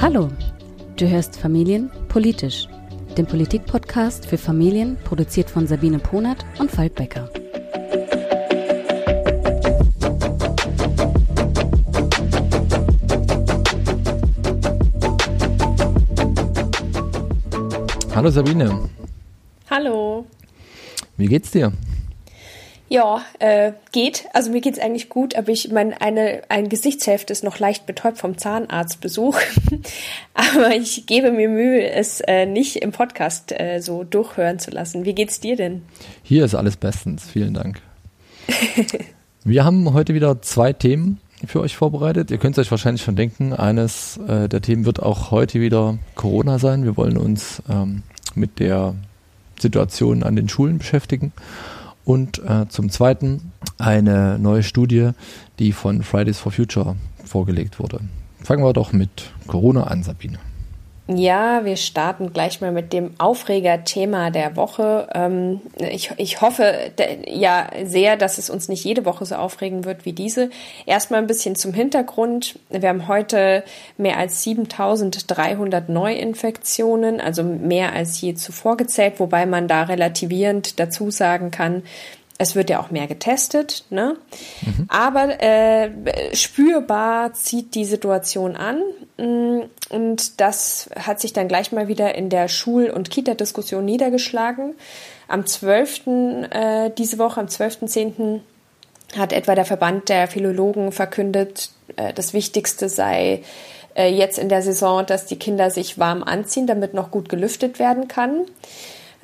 Hallo, du hörst Familien politisch, den Politikpodcast für Familien, produziert von Sabine Ponert und Falk Becker. Hallo Sabine. Hallo. Wie geht's dir? Ja, äh, geht. Also mir geht's eigentlich gut, aber ich meine, eine, ein Gesichtshälfte ist noch leicht betäubt vom Zahnarztbesuch. aber ich gebe mir Mühe, es äh, nicht im Podcast äh, so durchhören zu lassen. Wie geht's dir denn? Hier ist alles bestens. Vielen Dank. Wir haben heute wieder zwei Themen für euch vorbereitet. Ihr könnt es euch wahrscheinlich schon denken, eines äh, der Themen wird auch heute wieder Corona sein. Wir wollen uns ähm, mit der Situation an den Schulen beschäftigen. Und äh, zum Zweiten eine neue Studie, die von Fridays for Future vorgelegt wurde. Fangen wir doch mit Corona an, Sabine. Ja, wir starten gleich mal mit dem Aufreger-Thema der Woche. Ähm, ich, ich hoffe ja sehr, dass es uns nicht jede Woche so aufregen wird wie diese. Erstmal ein bisschen zum Hintergrund. Wir haben heute mehr als 7300 Neuinfektionen, also mehr als je zuvor gezählt, wobei man da relativierend dazu sagen kann, es wird ja auch mehr getestet, ne? Mhm. Aber äh, spürbar zieht die Situation an. Mm, und das hat sich dann gleich mal wieder in der Schul- und Kita-Diskussion niedergeschlagen. Am 12. Äh, diese Woche, am 12.10. hat etwa der Verband der Philologen verkündet, äh, das Wichtigste sei äh, jetzt in der Saison, dass die Kinder sich warm anziehen, damit noch gut gelüftet werden kann.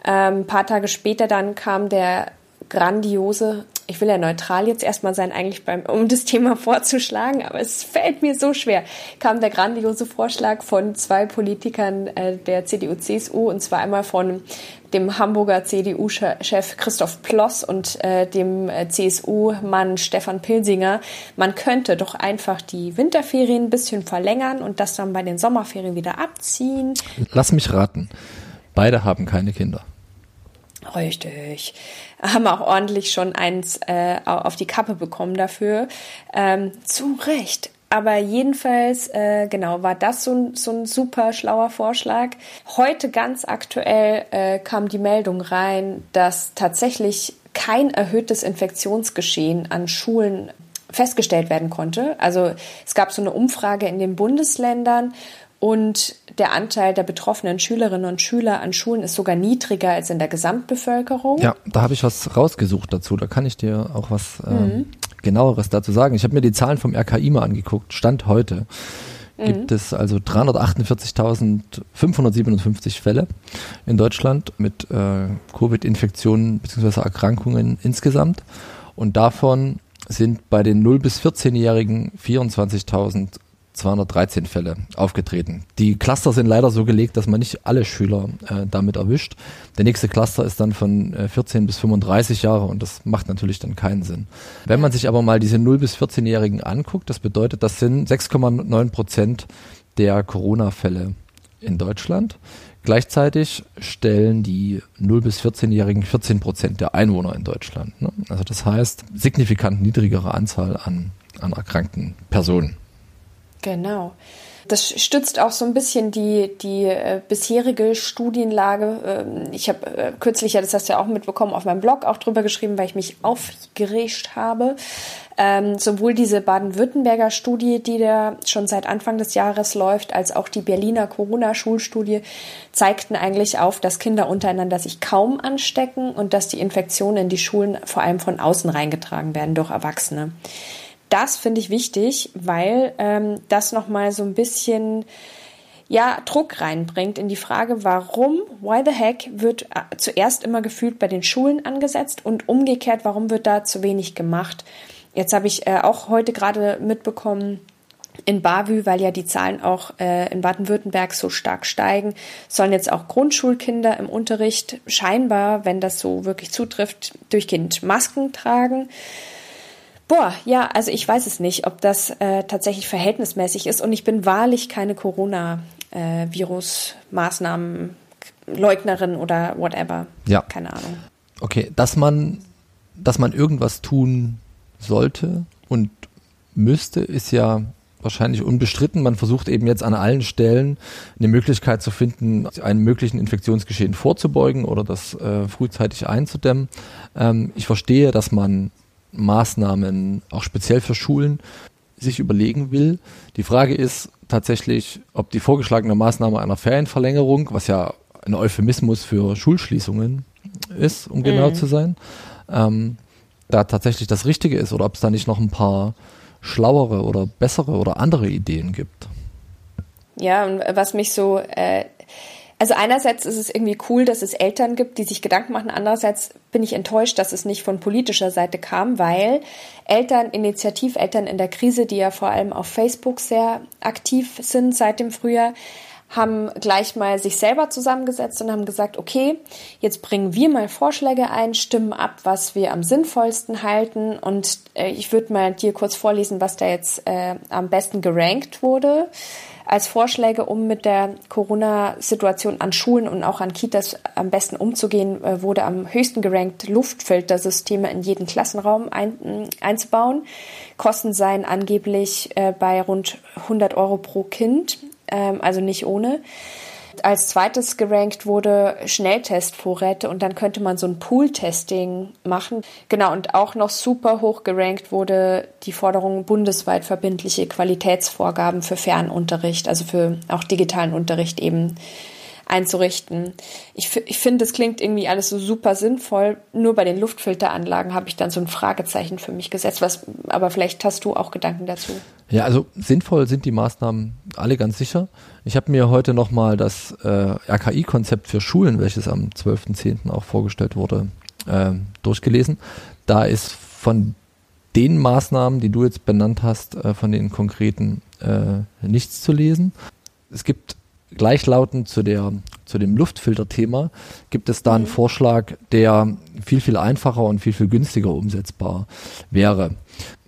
Ähm, ein paar Tage später dann kam der grandiose, ich will ja neutral jetzt erstmal sein, eigentlich beim, um das Thema vorzuschlagen, aber es fällt mir so schwer, kam der grandiose Vorschlag von zwei Politikern äh, der CDU-CSU und zwar einmal von dem Hamburger CDU-Chef Christoph Ploss und äh, dem äh, CSU-Mann Stefan Pilsinger. Man könnte doch einfach die Winterferien ein bisschen verlängern und das dann bei den Sommerferien wieder abziehen. Lass mich raten. Beide haben keine Kinder. Richtig. Haben auch ordentlich schon eins äh, auf die Kappe bekommen dafür. Ähm, zu Recht. Aber jedenfalls, äh, genau, war das so ein, so ein super schlauer Vorschlag. Heute ganz aktuell äh, kam die Meldung rein, dass tatsächlich kein erhöhtes Infektionsgeschehen an Schulen festgestellt werden konnte. Also es gab so eine Umfrage in den Bundesländern und der Anteil der betroffenen Schülerinnen und Schüler an Schulen ist sogar niedriger als in der Gesamtbevölkerung. Ja, da habe ich was rausgesucht dazu. Da kann ich dir auch was äh, mhm. genaueres dazu sagen. Ich habe mir die Zahlen vom RKI mal angeguckt. Stand heute gibt mhm. es also 348.557 Fälle in Deutschland mit äh, Covid-Infektionen bzw. Erkrankungen insgesamt. Und davon sind bei den 0 bis 14-Jährigen 24.000 213 Fälle aufgetreten. Die Cluster sind leider so gelegt, dass man nicht alle Schüler äh, damit erwischt. Der nächste Cluster ist dann von äh, 14 bis 35 Jahre und das macht natürlich dann keinen Sinn. Wenn man sich aber mal diese 0 bis 14-Jährigen anguckt, das bedeutet, das sind 6,9 Prozent der Corona-Fälle in Deutschland. Gleichzeitig stellen die 0 bis 14-Jährigen 14 Prozent der Einwohner in Deutschland. Ne? Also das heißt, signifikant niedrigere Anzahl an, an erkrankten Personen. Genau. Das stützt auch so ein bisschen die, die äh, bisherige Studienlage. Ähm, ich habe äh, kürzlich, ja, das hast du ja auch mitbekommen, auf meinem Blog auch drüber geschrieben, weil ich mich aufgeregt habe. Ähm, sowohl diese Baden-Württemberger Studie, die da schon seit Anfang des Jahres läuft, als auch die Berliner Corona-Schulstudie zeigten eigentlich auf, dass Kinder untereinander sich kaum anstecken und dass die Infektionen in die Schulen vor allem von außen reingetragen werden durch Erwachsene das finde ich wichtig, weil ähm, das nochmal so ein bisschen ja, Druck reinbringt in die Frage, warum, why the heck, wird äh, zuerst immer gefühlt bei den Schulen angesetzt und umgekehrt, warum wird da zu wenig gemacht? Jetzt habe ich äh, auch heute gerade mitbekommen, in Bavü, weil ja die Zahlen auch äh, in Baden-Württemberg so stark steigen, sollen jetzt auch Grundschulkinder im Unterricht scheinbar, wenn das so wirklich zutrifft, durchgehend Masken tragen. Boah, ja, also ich weiß es nicht, ob das äh, tatsächlich verhältnismäßig ist und ich bin wahrlich keine Corona-Virus-Maßnahmen Leugnerin oder whatever. Ja. Keine Ahnung. Okay, dass man, dass man irgendwas tun sollte und müsste, ist ja wahrscheinlich unbestritten. Man versucht eben jetzt an allen Stellen eine Möglichkeit zu finden, einem möglichen Infektionsgeschehen vorzubeugen oder das äh, frühzeitig einzudämmen. Ähm, ich verstehe, dass man Maßnahmen auch speziell für Schulen sich überlegen will. Die Frage ist tatsächlich, ob die vorgeschlagene Maßnahme einer Ferienverlängerung, was ja ein Euphemismus für Schulschließungen ist, um genau mhm. zu sein, ähm, da tatsächlich das Richtige ist oder ob es da nicht noch ein paar schlauere oder bessere oder andere Ideen gibt. Ja, und was mich so, äh, also einerseits ist es irgendwie cool, dass es Eltern gibt, die sich Gedanken machen. Andererseits bin ich enttäuscht, dass es nicht von politischer Seite kam, weil Eltern, Initiativeltern in der Krise, die ja vor allem auf Facebook sehr aktiv sind seit dem Frühjahr, haben gleich mal sich selber zusammengesetzt und haben gesagt, okay, jetzt bringen wir mal Vorschläge ein, stimmen ab, was wir am sinnvollsten halten. Und äh, ich würde mal dir kurz vorlesen, was da jetzt äh, am besten gerankt wurde als Vorschläge, um mit der Corona-Situation an Schulen und auch an Kitas am besten umzugehen, äh, wurde am höchsten gerankt, Luftfiltersysteme in jeden Klassenraum ein, einzubauen. Kosten seien angeblich äh, bei rund 100 Euro pro Kind ähm, also nicht ohne. Als zweites gerankt wurde Schnelltestvorräte und dann könnte man so ein Pool-Testing machen. Genau, und auch noch super hoch gerankt wurde die Forderung bundesweit verbindliche Qualitätsvorgaben für Fernunterricht, also für auch digitalen Unterricht eben einzurichten. Ich, ich finde, das klingt irgendwie alles so super sinnvoll. Nur bei den Luftfilteranlagen habe ich dann so ein Fragezeichen für mich gesetzt. Was, aber vielleicht hast du auch Gedanken dazu. Ja, also sinnvoll sind die Maßnahmen alle ganz sicher. Ich habe mir heute nochmal das äh, RKI-Konzept für Schulen, welches am 12.10. auch vorgestellt wurde, äh, durchgelesen. Da ist von den Maßnahmen, die du jetzt benannt hast, äh, von den konkreten äh, nichts zu lesen. Es gibt gleichlautend zu, der, zu dem Luftfilter-Thema gibt es da einen mhm. Vorschlag, der viel, viel einfacher und viel, viel günstiger umsetzbar wäre.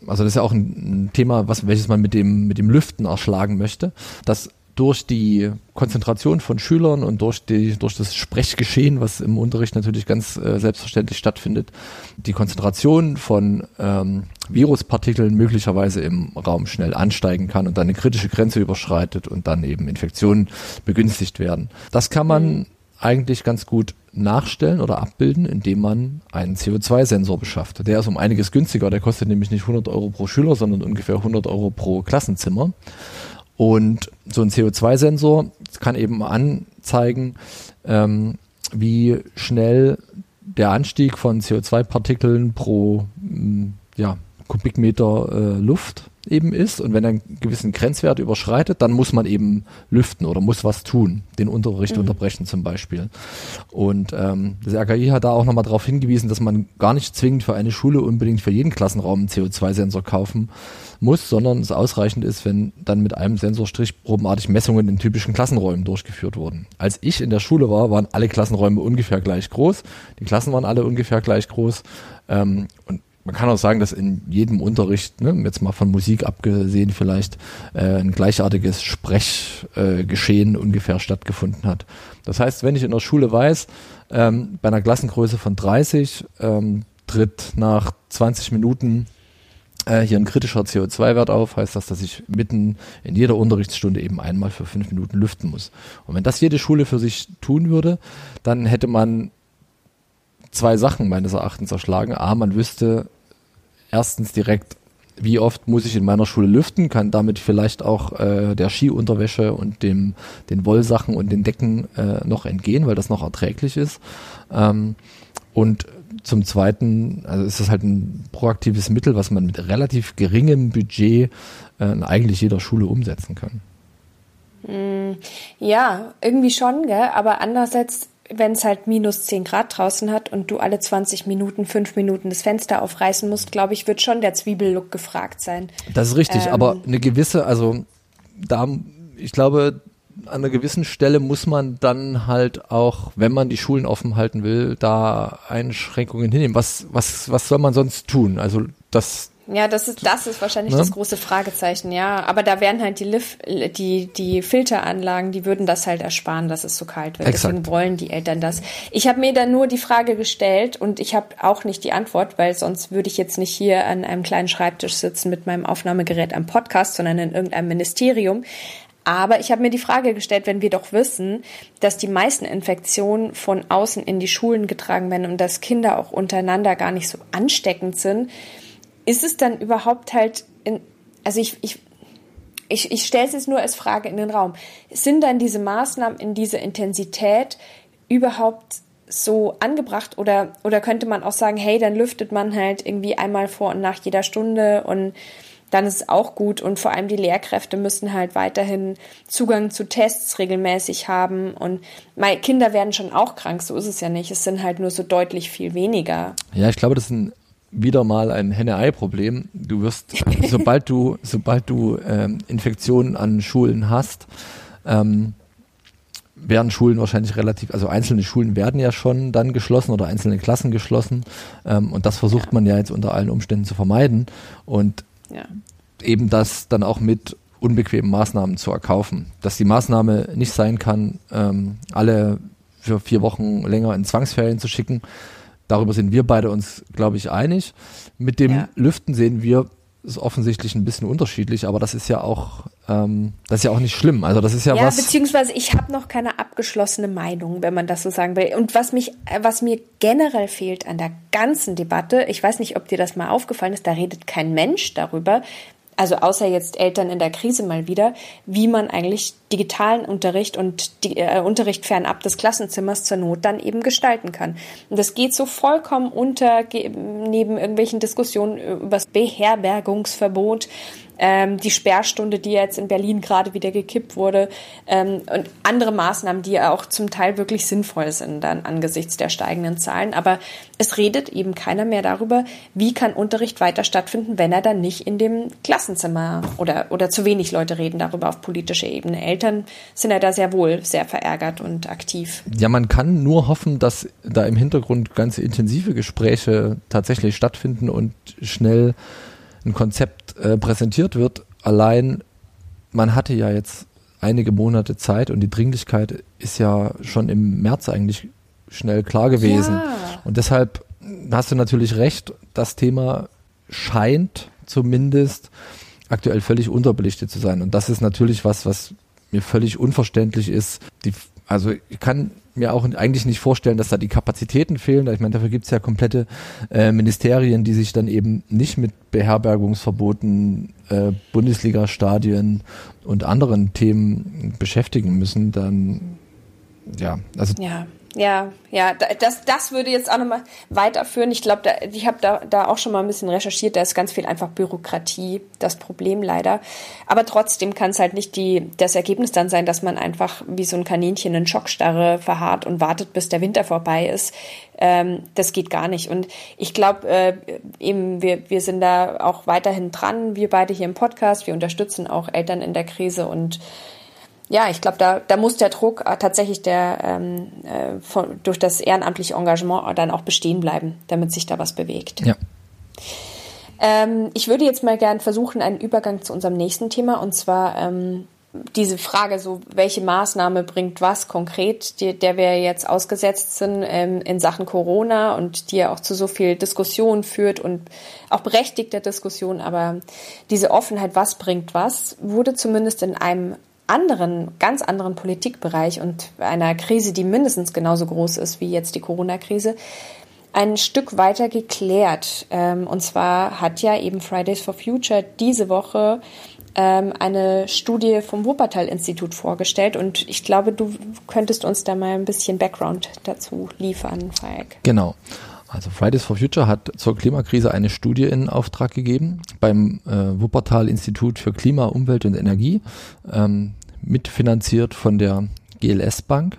Also das ist ja auch ein, ein Thema, was, welches man mit dem, mit dem Lüften erschlagen möchte. Das durch die Konzentration von Schülern und durch, die, durch das Sprechgeschehen, was im Unterricht natürlich ganz äh, selbstverständlich stattfindet, die Konzentration von ähm, Viruspartikeln möglicherweise im Raum schnell ansteigen kann und dann eine kritische Grenze überschreitet und dann eben Infektionen begünstigt werden. Das kann man eigentlich ganz gut nachstellen oder abbilden, indem man einen CO2-Sensor beschafft. Der ist um einiges günstiger, der kostet nämlich nicht 100 Euro pro Schüler, sondern ungefähr 100 Euro pro Klassenzimmer. Und so ein CO2-Sensor kann eben anzeigen, ähm, wie schnell der Anstieg von CO2-Partikeln pro mm, ja, Kubikmeter äh, Luft eben ist. Und wenn er einen gewissen Grenzwert überschreitet, dann muss man eben lüften oder muss was tun, den Unterricht mhm. unterbrechen zum Beispiel. Und ähm, das RKI hat da auch nochmal darauf hingewiesen, dass man gar nicht zwingend für eine Schule unbedingt für jeden Klassenraum einen CO2-Sensor kaufen muss, sondern es ausreichend ist, wenn dann mit einem Sensorstrich probenartig Messungen in typischen Klassenräumen durchgeführt wurden. Als ich in der Schule war, waren alle Klassenräume ungefähr gleich groß. Die Klassen waren alle ungefähr gleich groß. Ähm, und man kann auch sagen, dass in jedem Unterricht, ne, jetzt mal von Musik abgesehen vielleicht, äh, ein gleichartiges Sprechgeschehen äh, ungefähr stattgefunden hat. Das heißt, wenn ich in der Schule weiß, ähm, bei einer Klassengröße von 30 ähm, tritt nach 20 Minuten äh, hier ein kritischer CO2-Wert auf, heißt das, dass ich mitten in jeder Unterrichtsstunde eben einmal für fünf Minuten lüften muss. Und wenn das jede Schule für sich tun würde, dann hätte man zwei Sachen meines Erachtens erschlagen. A, man wüsste erstens direkt, wie oft muss ich in meiner Schule lüften, kann damit vielleicht auch äh, der Skiunterwäsche und dem, den Wollsachen und den Decken äh, noch entgehen, weil das noch erträglich ist. Ähm, und zum Zweiten, also ist das halt ein proaktives Mittel, was man mit relativ geringem Budget äh, eigentlich jeder Schule umsetzen kann. Mm, ja, irgendwie schon, gell? aber andererseits, wenn es halt minus 10 Grad draußen hat und du alle 20 Minuten, 5 Minuten das Fenster aufreißen musst, glaube ich, wird schon der Zwiebellook gefragt sein. Das ist richtig, ähm, aber eine gewisse, also da, ich glaube, an einer gewissen Stelle muss man dann halt auch, wenn man die Schulen offen halten will, da Einschränkungen hinnehmen. Was, was, was soll man sonst tun? Also das Ja, das ist, das ist wahrscheinlich ne? das große Fragezeichen, ja. Aber da wären halt die, Lif die, die Filteranlagen, die würden das halt ersparen, dass es so kalt wird. Exakt. Deswegen wollen die Eltern das. Ich habe mir dann nur die Frage gestellt und ich habe auch nicht die Antwort, weil sonst würde ich jetzt nicht hier an einem kleinen Schreibtisch sitzen mit meinem Aufnahmegerät am Podcast, sondern in irgendeinem Ministerium. Aber ich habe mir die Frage gestellt, wenn wir doch wissen, dass die meisten Infektionen von außen in die Schulen getragen werden und dass Kinder auch untereinander gar nicht so ansteckend sind, ist es dann überhaupt halt in, also ich, ich, ich, ich stelle es jetzt nur als Frage in den Raum. Sind dann diese Maßnahmen in dieser Intensität überhaupt so angebracht oder, oder könnte man auch sagen, hey, dann lüftet man halt irgendwie einmal vor und nach jeder Stunde und dann ist es auch gut und vor allem die Lehrkräfte müssen halt weiterhin Zugang zu Tests regelmäßig haben und meine Kinder werden schon auch krank, so ist es ja nicht. Es sind halt nur so deutlich viel weniger. Ja, ich glaube, das ein wieder mal ein Henne-Ei-Problem. Du wirst, sobald du, sobald du ähm, Infektionen an Schulen hast, ähm, werden Schulen wahrscheinlich relativ, also einzelne Schulen werden ja schon dann geschlossen oder einzelne Klassen geschlossen. Ähm, und das versucht ja. man ja jetzt unter allen Umständen zu vermeiden. Und ja. eben das dann auch mit unbequemen Maßnahmen zu erkaufen. Dass die Maßnahme nicht sein kann, ähm, alle für vier Wochen länger in Zwangsferien zu schicken, Darüber sind wir beide uns, glaube ich, einig. Mit dem ja. Lüften sehen wir es offensichtlich ein bisschen unterschiedlich, aber das ist ja auch, ähm, das ist ja auch nicht schlimm. Also das ist ja, ja was. Beziehungsweise ich habe noch keine abgeschlossene Meinung, wenn man das so sagen will. Und was mich, was mir generell fehlt an der ganzen Debatte, ich weiß nicht, ob dir das mal aufgefallen ist, da redet kein Mensch darüber, also außer jetzt Eltern in der Krise mal wieder, wie man eigentlich digitalen Unterricht und die, äh, Unterricht fernab des Klassenzimmers zur Not dann eben gestalten kann. Und das geht so vollkommen unter neben irgendwelchen Diskussionen über das Beherbergungsverbot ähm, die Sperrstunde, die jetzt in Berlin gerade wieder gekippt wurde ähm, und andere Maßnahmen, die auch zum Teil wirklich sinnvoll sind dann angesichts der steigenden Zahlen. Aber es redet eben keiner mehr darüber, wie kann Unterricht weiter stattfinden, wenn er dann nicht in dem Klassenzimmer oder, oder zu wenig Leute reden darüber auf politischer Ebene. Eltern sind ja da sehr wohl sehr verärgert und aktiv. Ja, man kann nur hoffen, dass da im Hintergrund ganz intensive Gespräche tatsächlich stattfinden und schnell ein Konzept äh, präsentiert wird. Allein, man hatte ja jetzt einige Monate Zeit und die Dringlichkeit ist ja schon im März eigentlich schnell klar gewesen. Ja. Und deshalb hast du natürlich recht, das Thema scheint zumindest aktuell völlig unterbelichtet zu sein. Und das ist natürlich was, was mir völlig unverständlich ist. Die, also ich kann mir auch eigentlich nicht vorstellen, dass da die Kapazitäten fehlen. Ich meine, dafür gibt es ja komplette äh, Ministerien, die sich dann eben nicht mit Beherbergungsverboten, äh, Bundesliga-Stadien und anderen Themen beschäftigen müssen. Dann ja, also ja. Ja, ja, das, das würde jetzt auch nochmal weiterführen. Ich glaube, ich habe da, da auch schon mal ein bisschen recherchiert, da ist ganz viel einfach Bürokratie, das Problem leider. Aber trotzdem kann es halt nicht die, das Ergebnis dann sein, dass man einfach wie so ein Kaninchen in Schockstarre verharrt und wartet, bis der Winter vorbei ist. Ähm, das geht gar nicht. Und ich glaube, äh, eben, wir, wir sind da auch weiterhin dran, wir beide hier im Podcast, wir unterstützen auch Eltern in der Krise und ja, ich glaube, da, da muss der Druck äh, tatsächlich der, ähm, äh, von, durch das ehrenamtliche Engagement dann auch bestehen bleiben, damit sich da was bewegt. Ja. Ähm, ich würde jetzt mal gern versuchen, einen Übergang zu unserem nächsten Thema und zwar ähm, diese Frage, so welche Maßnahme bringt was konkret, die, der wir jetzt ausgesetzt sind ähm, in Sachen Corona und die ja auch zu so viel Diskussion führt und auch berechtigter Diskussion, aber diese Offenheit, was bringt was, wurde zumindest in einem anderen, ganz anderen Politikbereich und einer Krise, die mindestens genauso groß ist wie jetzt die Corona-Krise, ein Stück weiter geklärt. Ähm, und zwar hat ja eben Fridays for Future diese Woche ähm, eine Studie vom Wuppertal-Institut vorgestellt. Und ich glaube, du könntest uns da mal ein bisschen Background dazu liefern, Falk. Genau. Also Fridays for Future hat zur Klimakrise eine Studie in Auftrag gegeben beim äh, Wuppertal Institut für Klima, Umwelt und Energie. Ähm, mitfinanziert von der GLS Bank.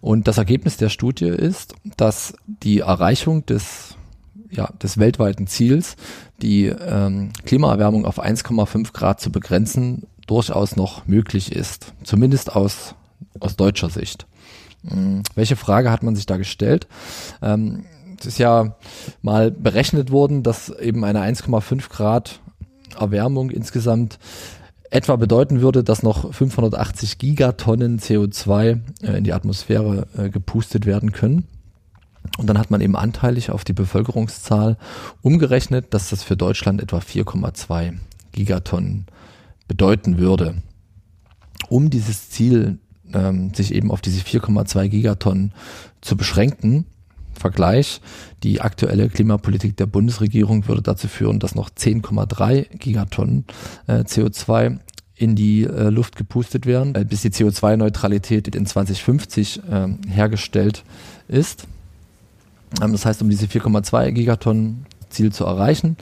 Und das Ergebnis der Studie ist, dass die Erreichung des, ja, des weltweiten Ziels, die ähm, Klimaerwärmung auf 1,5 Grad zu begrenzen, durchaus noch möglich ist. Zumindest aus, aus deutscher Sicht. Hm, welche Frage hat man sich da gestellt? Ähm, es ist ja mal berechnet worden, dass eben eine 1,5 Grad Erwärmung insgesamt etwa bedeuten würde, dass noch 580 Gigatonnen CO2 äh, in die Atmosphäre äh, gepustet werden können. Und dann hat man eben anteilig auf die Bevölkerungszahl umgerechnet, dass das für Deutschland etwa 4,2 Gigatonnen bedeuten würde. Um dieses Ziel, ähm, sich eben auf diese 4,2 Gigatonnen zu beschränken, Vergleich, die aktuelle Klimapolitik der Bundesregierung würde dazu führen, dass noch 10,3 Gigatonnen äh, CO2 in die äh, Luft gepustet werden, äh, bis die CO2-Neutralität in 2050 äh, hergestellt ist. Ähm, das heißt, um diese 4,2 Gigatonnen Ziel zu erreichen,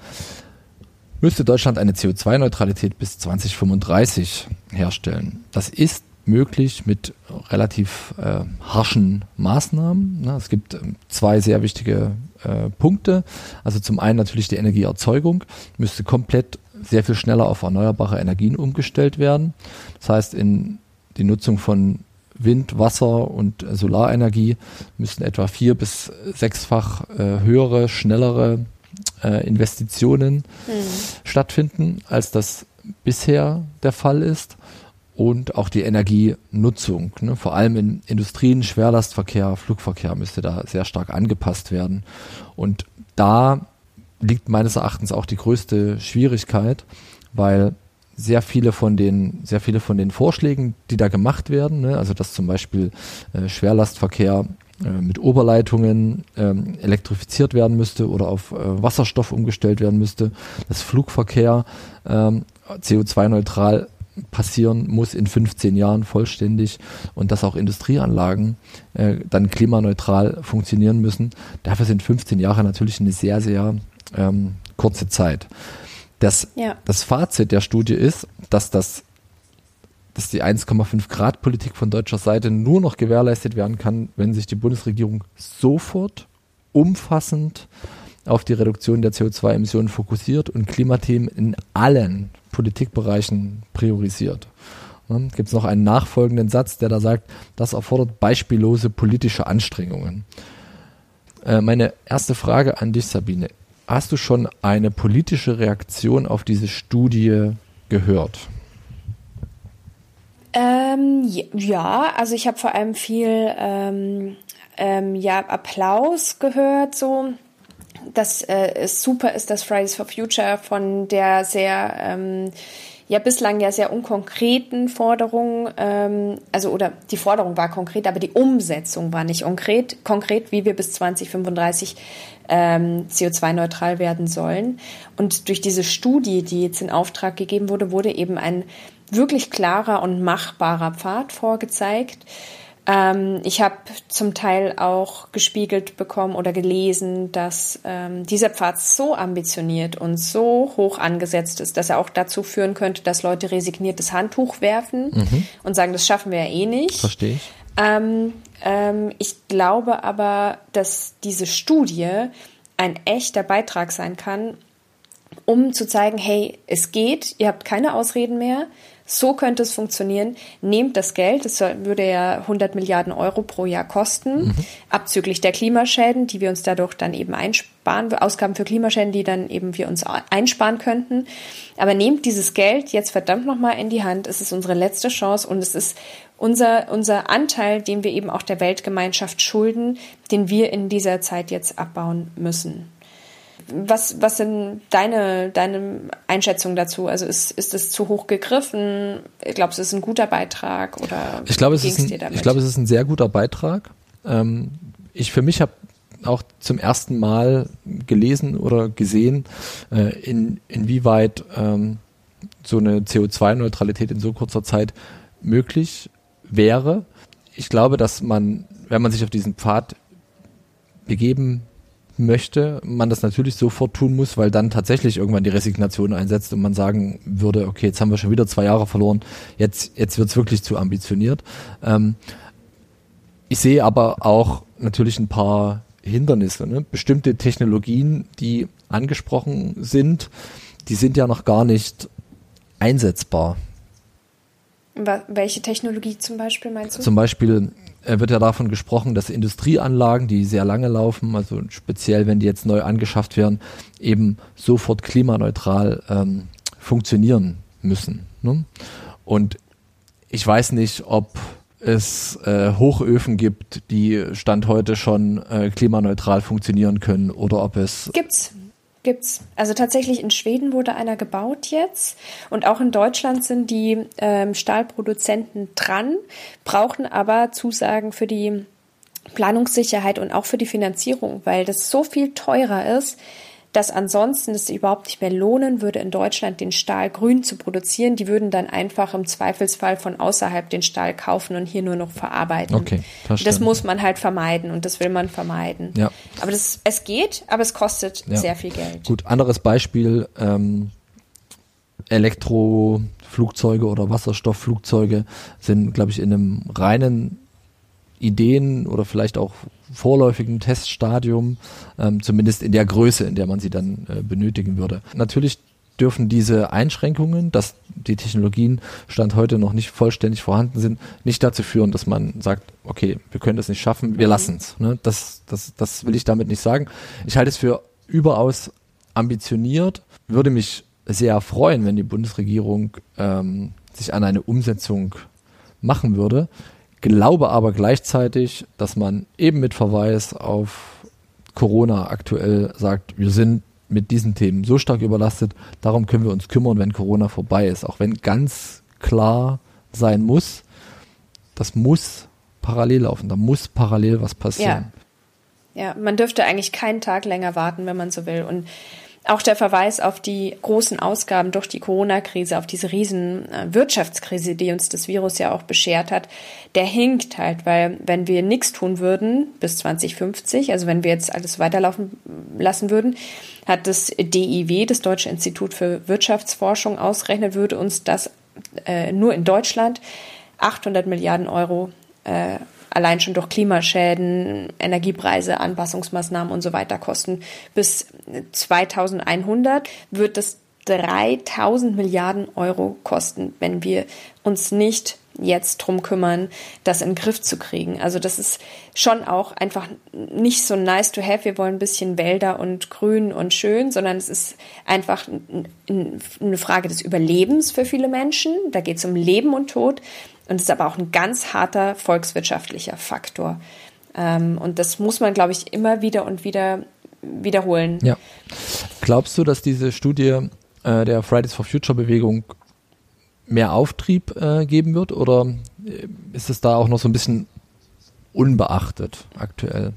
müsste Deutschland eine CO2-Neutralität bis 2035 herstellen. Das ist möglich mit relativ äh, harschen Maßnahmen. Ne? Es gibt ähm, zwei sehr wichtige äh, Punkte. Also zum einen natürlich die Energieerzeugung müsste komplett sehr viel schneller auf erneuerbare Energien umgestellt werden. Das heißt, in die Nutzung von Wind, Wasser und Solarenergie müssten etwa vier bis sechsfach äh, höhere, schnellere äh, Investitionen mhm. stattfinden, als das bisher der Fall ist. Und auch die Energienutzung, ne? vor allem in Industrien, Schwerlastverkehr, Flugverkehr müsste da sehr stark angepasst werden. Und da liegt meines Erachtens auch die größte Schwierigkeit, weil sehr viele von den sehr viele von den Vorschlägen, die da gemacht werden, ne, also dass zum Beispiel äh, Schwerlastverkehr äh, mit Oberleitungen ähm, elektrifiziert werden müsste oder auf äh, Wasserstoff umgestellt werden müsste, dass Flugverkehr ähm, CO2-neutral passieren muss in 15 Jahren vollständig und dass auch Industrieanlagen äh, dann klimaneutral funktionieren müssen. Dafür sind 15 Jahre natürlich eine sehr, sehr ähm, kurze Zeit. Das, ja. das Fazit der Studie ist, dass das dass die 1,5 Grad Politik von deutscher Seite nur noch gewährleistet werden kann, wenn sich die Bundesregierung sofort umfassend auf die Reduktion der CO2-Emissionen fokussiert und Klimathemen in allen Politikbereichen priorisiert. Ne, Gibt es noch einen nachfolgenden Satz, der da sagt, das erfordert beispiellose politische Anstrengungen. Äh, meine erste Frage an dich, Sabine. Hast du schon eine politische Reaktion auf diese Studie gehört? Ähm, ja, also ich habe vor allem viel ähm, ähm, ja, Applaus gehört, so dass äh, es super ist, dass Fridays for Future von der sehr ähm, ja bislang ja sehr unkonkreten Forderung, ähm, also oder die Forderung war konkret, aber die Umsetzung war nicht konkret, konkret, wie wir bis 2035 ähm, CO2-neutral werden sollen. Und durch diese Studie, die jetzt in Auftrag gegeben wurde, wurde eben ein wirklich klarer und machbarer Pfad vorgezeigt. Ähm, ich habe zum Teil auch gespiegelt bekommen oder gelesen, dass ähm, dieser Pfad so ambitioniert und so hoch angesetzt ist, dass er auch dazu führen könnte, dass Leute resigniert das Handtuch werfen mhm. und sagen, das schaffen wir ja eh nicht. Verstehe ich. Ähm, ähm, ich glaube aber, dass diese Studie ein echter Beitrag sein kann, um zu zeigen, hey, es geht, ihr habt keine Ausreden mehr, so könnte es funktionieren. Nehmt das Geld, das würde ja 100 Milliarden Euro pro Jahr kosten, mhm. abzüglich der Klimaschäden, die wir uns dadurch dann eben einsparen, Ausgaben für Klimaschäden, die dann eben wir uns einsparen könnten. Aber nehmt dieses Geld jetzt verdammt nochmal in die Hand. Es ist unsere letzte Chance und es ist unser, unser Anteil, den wir eben auch der Weltgemeinschaft schulden, den wir in dieser Zeit jetzt abbauen müssen. Was, was sind deine, deine Einschätzungen dazu? Also ist, ist es zu hoch gegriffen? Glaubst du, es ist ein guter Beitrag? Oder ich glaube, es, ist ein, ich glaube, es ist ein sehr guter Beitrag. Ähm, ich für mich habe auch zum ersten Mal gelesen oder gesehen, äh, in, inwieweit ähm, so eine CO2-Neutralität in so kurzer Zeit möglich wäre. Ich glaube, dass man, wenn man sich auf diesen Pfad begeben möchte, man das natürlich sofort tun muss, weil dann tatsächlich irgendwann die Resignation einsetzt und man sagen würde, okay, jetzt haben wir schon wieder zwei Jahre verloren, jetzt, jetzt wird's wirklich zu ambitioniert. Ähm, ich sehe aber auch natürlich ein paar Hindernisse. Ne? Bestimmte Technologien, die angesprochen sind, die sind ja noch gar nicht einsetzbar. Welche Technologie zum Beispiel meinst du? Zum Beispiel wird ja davon gesprochen, dass Industrieanlagen, die sehr lange laufen, also speziell wenn die jetzt neu angeschafft werden, eben sofort klimaneutral ähm, funktionieren müssen. Ne? Und ich weiß nicht, ob es äh, Hochöfen gibt, die Stand heute schon äh, klimaneutral funktionieren können oder ob es. Gibt's. Gibt's. Also tatsächlich in Schweden wurde einer gebaut jetzt und auch in Deutschland sind die ähm, Stahlproduzenten dran, brauchen aber Zusagen für die Planungssicherheit und auch für die Finanzierung, weil das so viel teurer ist, dass ansonsten es überhaupt nicht mehr lohnen würde, in Deutschland den Stahl grün zu produzieren. Die würden dann einfach im Zweifelsfall von außerhalb den Stahl kaufen und hier nur noch verarbeiten. Okay, verstanden. Das muss man halt vermeiden und das will man vermeiden. Ja. Aber das, es geht, aber es kostet ja. sehr viel Geld. Gut, anderes Beispiel, ähm, Elektroflugzeuge oder Wasserstoffflugzeuge sind, glaube ich, in einem reinen Ideen oder vielleicht auch vorläufigen Teststadium, ähm, zumindest in der Größe, in der man sie dann äh, benötigen würde. Natürlich dürfen diese Einschränkungen, dass die Technologien Stand heute noch nicht vollständig vorhanden sind, nicht dazu führen, dass man sagt, okay, wir können das nicht schaffen, wir mhm. lassen es. Ne? Das, das, das will ich damit nicht sagen. Ich halte es für überaus ambitioniert, würde mich sehr freuen, wenn die Bundesregierung ähm, sich an eine Umsetzung machen würde glaube aber gleichzeitig, dass man eben mit Verweis auf Corona aktuell sagt, wir sind mit diesen Themen so stark überlastet, darum können wir uns kümmern, wenn Corona vorbei ist. Auch wenn ganz klar sein muss, das muss parallel laufen, da muss parallel was passieren. Ja. ja, man dürfte eigentlich keinen Tag länger warten, wenn man so will. Und auch der Verweis auf die großen Ausgaben durch die Corona-Krise, auf diese riesen äh, Wirtschaftskrise, die uns das Virus ja auch beschert hat, der hinkt halt, weil wenn wir nichts tun würden bis 2050, also wenn wir jetzt alles weiterlaufen lassen würden, hat das DIW, das Deutsche Institut für Wirtschaftsforschung, ausrechnet, würde uns das äh, nur in Deutschland 800 Milliarden Euro äh, allein schon durch Klimaschäden, Energiepreise, Anpassungsmaßnahmen und so weiter kosten. Bis 2100 wird es 3000 Milliarden Euro kosten, wenn wir uns nicht jetzt drum kümmern, das in den Griff zu kriegen. Also das ist schon auch einfach nicht so nice to have. Wir wollen ein bisschen Wälder und Grün und schön, sondern es ist einfach eine Frage des Überlebens für viele Menschen. Da geht es um Leben und Tod. Und ist aber auch ein ganz harter volkswirtschaftlicher Faktor. Ähm, und das muss man, glaube ich, immer wieder und wieder wiederholen. Ja. Glaubst du, dass diese Studie äh, der Fridays for Future Bewegung mehr Auftrieb äh, geben wird oder äh, ist es da auch noch so ein bisschen unbeachtet aktuell?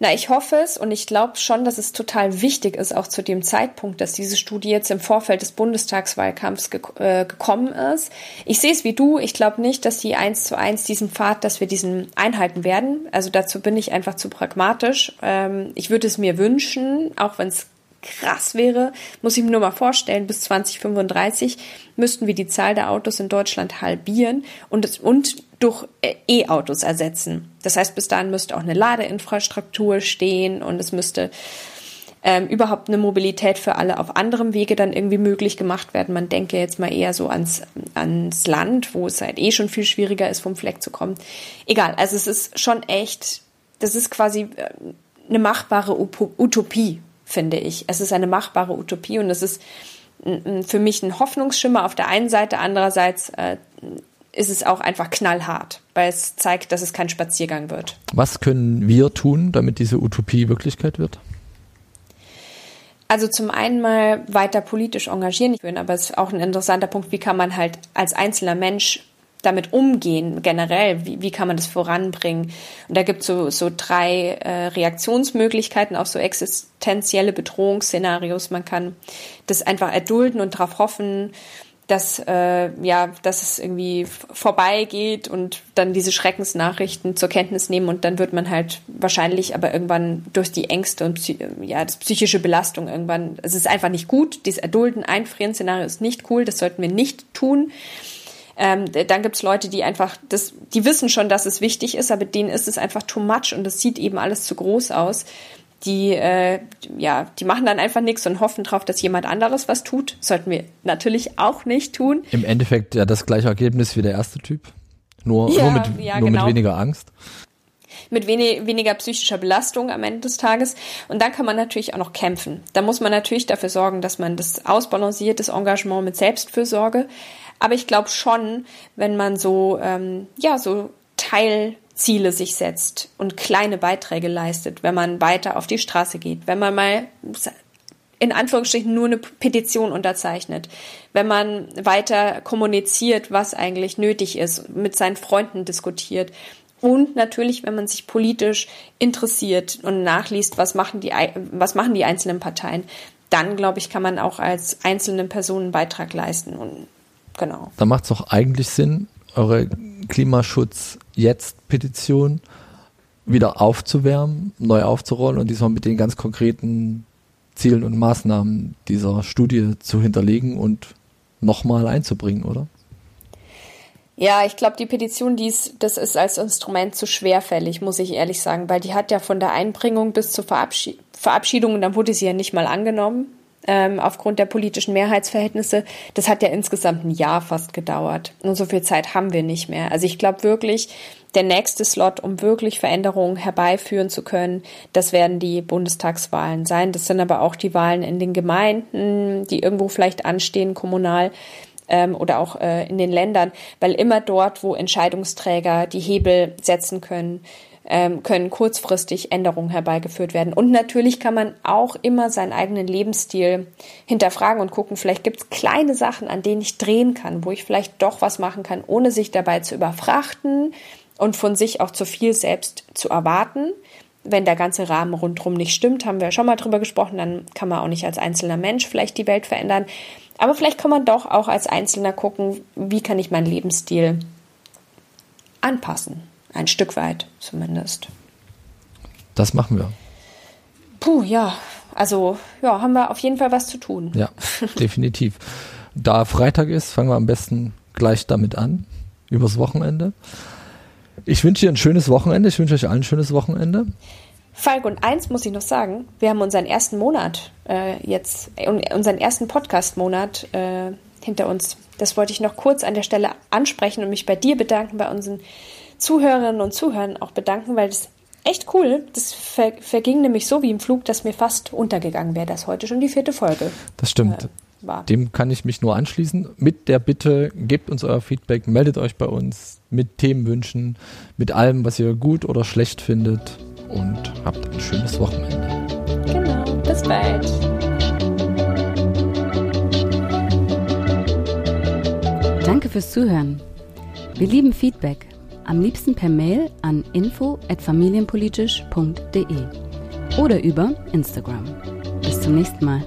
Na, ich hoffe es und ich glaube schon, dass es total wichtig ist, auch zu dem Zeitpunkt, dass diese Studie jetzt im Vorfeld des Bundestagswahlkampfs ge äh, gekommen ist. Ich sehe es wie du. Ich glaube nicht, dass die eins zu eins diesen Pfad, dass wir diesen einhalten werden. Also dazu bin ich einfach zu pragmatisch. Ähm, ich würde es mir wünschen, auch wenn es krass wäre, muss ich mir nur mal vorstellen, bis 2035 müssten wir die Zahl der Autos in Deutschland halbieren und, und durch äh, E-Autos ersetzen. Das heißt, bis dahin müsste auch eine Ladeinfrastruktur stehen und es müsste ähm, überhaupt eine Mobilität für alle auf anderem Wege dann irgendwie möglich gemacht werden. Man denke jetzt mal eher so ans, ans Land, wo es halt eh schon viel schwieriger ist, vom Fleck zu kommen. Egal, also es ist schon echt, das ist quasi äh, eine machbare Utopie, finde ich. Es ist eine machbare Utopie und es ist für mich ein Hoffnungsschimmer auf der einen Seite, andererseits äh, ist es auch einfach knallhart, weil es zeigt, dass es kein Spaziergang wird. Was können wir tun, damit diese Utopie Wirklichkeit wird? Also zum einen mal weiter politisch engagieren, aber es ist auch ein interessanter Punkt, wie kann man halt als einzelner Mensch damit umgehen, generell? Wie, wie kann man das voranbringen? Und da gibt es so, so drei äh, Reaktionsmöglichkeiten auf so existenzielle Bedrohungsszenarios. Man kann das einfach erdulden und darauf hoffen, dass äh, ja, dass es irgendwie vorbeigeht und dann diese Schreckensnachrichten zur Kenntnis nehmen und dann wird man halt wahrscheinlich aber irgendwann durch die Ängste und ja, das psychische Belastung irgendwann, es ist einfach nicht gut. Dieses Erdulden, Einfrieren Szenario ist nicht cool, das sollten wir nicht tun. Ähm, dann gibt's Leute, die einfach, das, die wissen schon, dass es wichtig ist, aber denen ist es einfach too much und es sieht eben alles zu groß aus. Die, äh, ja, die machen dann einfach nichts und hoffen drauf, dass jemand anderes was tut. Sollten wir natürlich auch nicht tun. Im Endeffekt ja das gleiche Ergebnis wie der erste Typ. Nur, Ja, nur, mit, ja, nur genau. mit weniger Angst. mit wenig, weniger psychischer Belastung am Ende des Tages. Und dann kann man natürlich auch noch kämpfen. Da muss man natürlich dafür sorgen, dass man das ausbalanciert, das Engagement mit Selbstfürsorge. Aber ich glaube schon, wenn man so, ähm, ja, so Teilziele sich setzt und kleine Beiträge leistet, wenn man weiter auf die Straße geht, wenn man mal in Anführungsstrichen nur eine Petition unterzeichnet, wenn man weiter kommuniziert, was eigentlich nötig ist, mit seinen Freunden diskutiert und natürlich, wenn man sich politisch interessiert und nachliest, was machen die, was machen die einzelnen Parteien, dann glaube ich, kann man auch als einzelne Person einen Beitrag leisten und genau. Da macht es doch eigentlich Sinn, eure Klimaschutz jetzt Petition wieder aufzuwärmen, neu aufzurollen und diesmal mit den ganz konkreten Zielen und Maßnahmen dieser Studie zu hinterlegen und nochmal einzubringen, oder? Ja, ich glaube, die Petition, die ist, das ist als Instrument zu schwerfällig, muss ich ehrlich sagen, weil die hat ja von der Einbringung bis zur Verabschied Verabschiedung, und dann wurde sie ja nicht mal angenommen, ähm, aufgrund der politischen Mehrheitsverhältnisse. Das hat ja insgesamt ein Jahr fast gedauert. Und so viel Zeit haben wir nicht mehr. Also ich glaube wirklich, der nächste Slot, um wirklich Veränderungen herbeiführen zu können, das werden die Bundestagswahlen sein. Das sind aber auch die Wahlen in den Gemeinden, die irgendwo vielleicht anstehen, kommunal ähm, oder auch äh, in den Ländern, weil immer dort, wo Entscheidungsträger die Hebel setzen können, ähm, können kurzfristig Änderungen herbeigeführt werden. Und natürlich kann man auch immer seinen eigenen Lebensstil hinterfragen und gucken, vielleicht gibt es kleine Sachen, an denen ich drehen kann, wo ich vielleicht doch was machen kann, ohne sich dabei zu überfrachten und von sich auch zu viel selbst zu erwarten. Wenn der ganze Rahmen rundherum nicht stimmt, haben wir schon mal drüber gesprochen, dann kann man auch nicht als einzelner Mensch vielleicht die Welt verändern. Aber vielleicht kann man doch auch als Einzelner gucken, wie kann ich meinen Lebensstil anpassen. Ein Stück weit zumindest. Das machen wir. Puh, ja. Also, ja, haben wir auf jeden Fall was zu tun. Ja, definitiv. Da Freitag ist, fangen wir am besten gleich damit an, übers Wochenende. Ich wünsche dir ein schönes Wochenende. Ich wünsche euch allen ein schönes Wochenende. Falk, und eins muss ich noch sagen, wir haben unseren ersten Monat äh, jetzt, unseren ersten Podcast-Monat äh, hinter uns. Das wollte ich noch kurz an der Stelle ansprechen und mich bei dir bedanken, bei unseren Zuhörerinnen und Zuhörern auch bedanken, weil das echt cool. Das ver verging nämlich so wie im Flug, dass mir fast untergegangen wäre, dass heute schon die vierte Folge Das stimmt. äh, war. Dem kann ich mich nur anschließen. Mit der Bitte, gebt uns euer Feedback, meldet euch bei uns mit Themenwünschen, mit allem, was ihr gut oder schlecht findet und habt ein schönes Wochenende. Genau, bis bald. Danke fürs Zuhören. Wir lieben Feedback. Am liebsten per Mail an info@familienpolitisch.de oder über Instagram. Bis zum nächsten Mal.